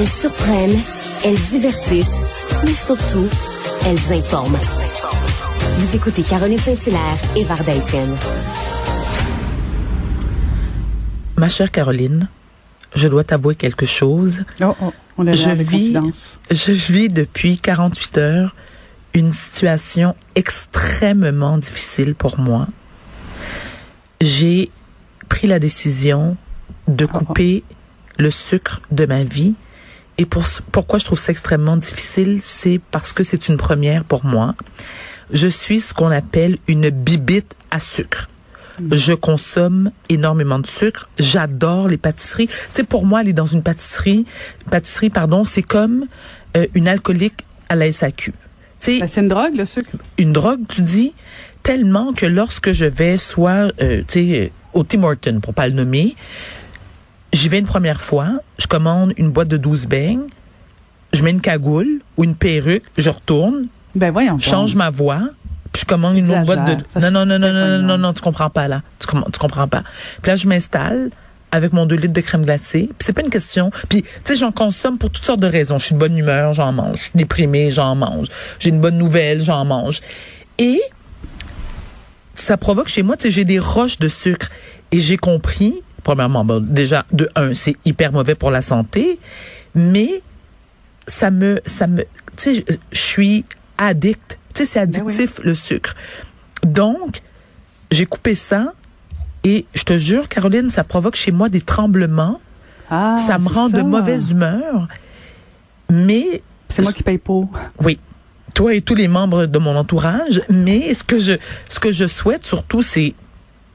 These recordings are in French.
Elles surprennent, elles divertissent, mais surtout, elles informent. Vous écoutez Caroline Saint-Hilaire et Varda Étienne. Ma chère Caroline, je dois t'avouer quelque chose. Oh, oh, on est je vis, je vis depuis 48 heures une situation extrêmement difficile pour moi. J'ai pris la décision de Oh, couper le sucre de ma vie. Et pour, pourquoi je trouve ça extrêmement difficile, c'est parce que c'est une première pour moi. Je suis ce qu'on appelle une bibite à sucre. Je consomme énormément de sucre. J'adore les pâtisseries. Tu sais, pour moi, aller dans une pâtisserie, pâtisserie, pardon, c'est comme euh, une alcoolique à la SAQ. Ben, c'est une drogue, le sucre. une drogue, tu dis, tellement que lorsque je vais soit, euh, tu sais, euh, au Tim Horton, pour pas le nommer, j'y vais une première fois, je commande une boîte de 12 beignes, je mets une cagoule ou une perruque, je retourne, Ben voyons. je change ma voix, puis je commande une autre boîte de... Ça, Non, non, non, non, non, non, non, non, tu comprends pas, là. Tu, com- tu comprends pas. Puis là, je m'installe avec mon 2 litres de crème glacée. Puis c'est pas une question. Puis, tu sais, j'en consomme pour toutes sortes de raisons. Je suis de bonne humeur, j'en mange. Je suis déprimée, j'en mange. J'ai une bonne nouvelle, j'en mange. Et ça provoque chez moi, tu sais, j'ai des roches de sucre. Et j'ai compris, premièrement, bon, déjà, de un, c'est hyper mauvais pour la santé, mais ça me, ça me, tu sais, je, suis addict. Tu sais, c'est Ben addictif, le sucre. Donc, j'ai coupé ça et je te jure, Caroline, ça provoque chez moi des tremblements. Ah, ça me rend de mauvaise humeur. Mais C'est moi qui paye pour. oui. Toi et tous les membres de mon entourage, mais ce que je ce que je souhaite surtout c'est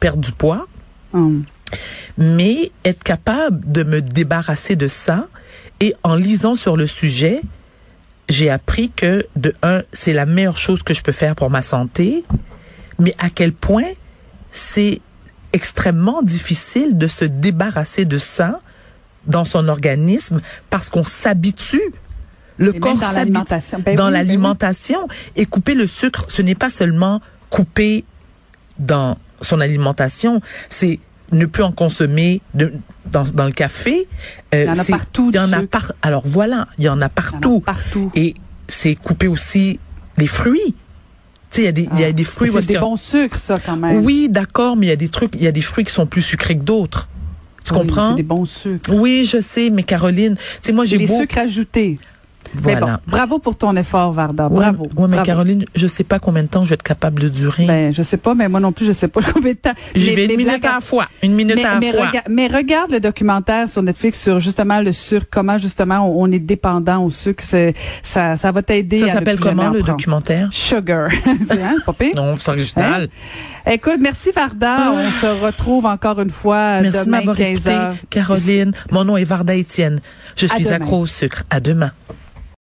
perdre du poids, Hum. Mais être capable de me débarrasser de ça et en lisant sur le sujet, j'ai appris que de un, c'est la meilleure chose que je peux faire pour ma santé, mais à quel point c'est extrêmement difficile de se débarrasser de ça dans son organisme parce qu'on s'habitue le Et corps dans s'habitue l'alimentation. Ben dans oui, ben oui. l'alimentation et couper le sucre, ce n'est pas seulement couper dans son alimentation, c'est ne plus en consommer de, dans, dans le café. Euh, Il y en a partout, Il y en a par, alors voilà, il y en a partout. partout. Et c'est couper aussi les fruits. Tu sais, il y a des, il y a des fruits. Ah. C'est des bons sucres, ça, quand même. Oui, d'accord, mais il y a des trucs, il y a des fruits qui sont plus sucrés que d'autres. Tu Oui, comprends? C'est des bons sucres. Oui, je sais, mais Caroline, tu sais, moi, j'ai beau. sucres ajoutés. Mais Voilà. bon, bravo pour ton effort, Varda. Bravo. ouais, mais Bravo. Caroline, je sais pas combien de temps je vais être capable de durer. Ben, je sais pas, mais moi non plus, je sais pas combien de temps. J'y vais une minute à la fois. Une minute mais, à la mais fois. rega- mais regarde le documentaire sur Netflix sur justement le sucre, comment justement on, on est dépendant au sucre. Ça, ça va t'aider. Ça s'appelle comment en le documentaire? Sugar. hein? Non, c'est original. Écoute, merci Varda. On se retrouve encore une fois Merci de demain m'avoir 15 écouté. Caroline. Mon nom est Varda Étienne. Je suis accro au sucre. À demain.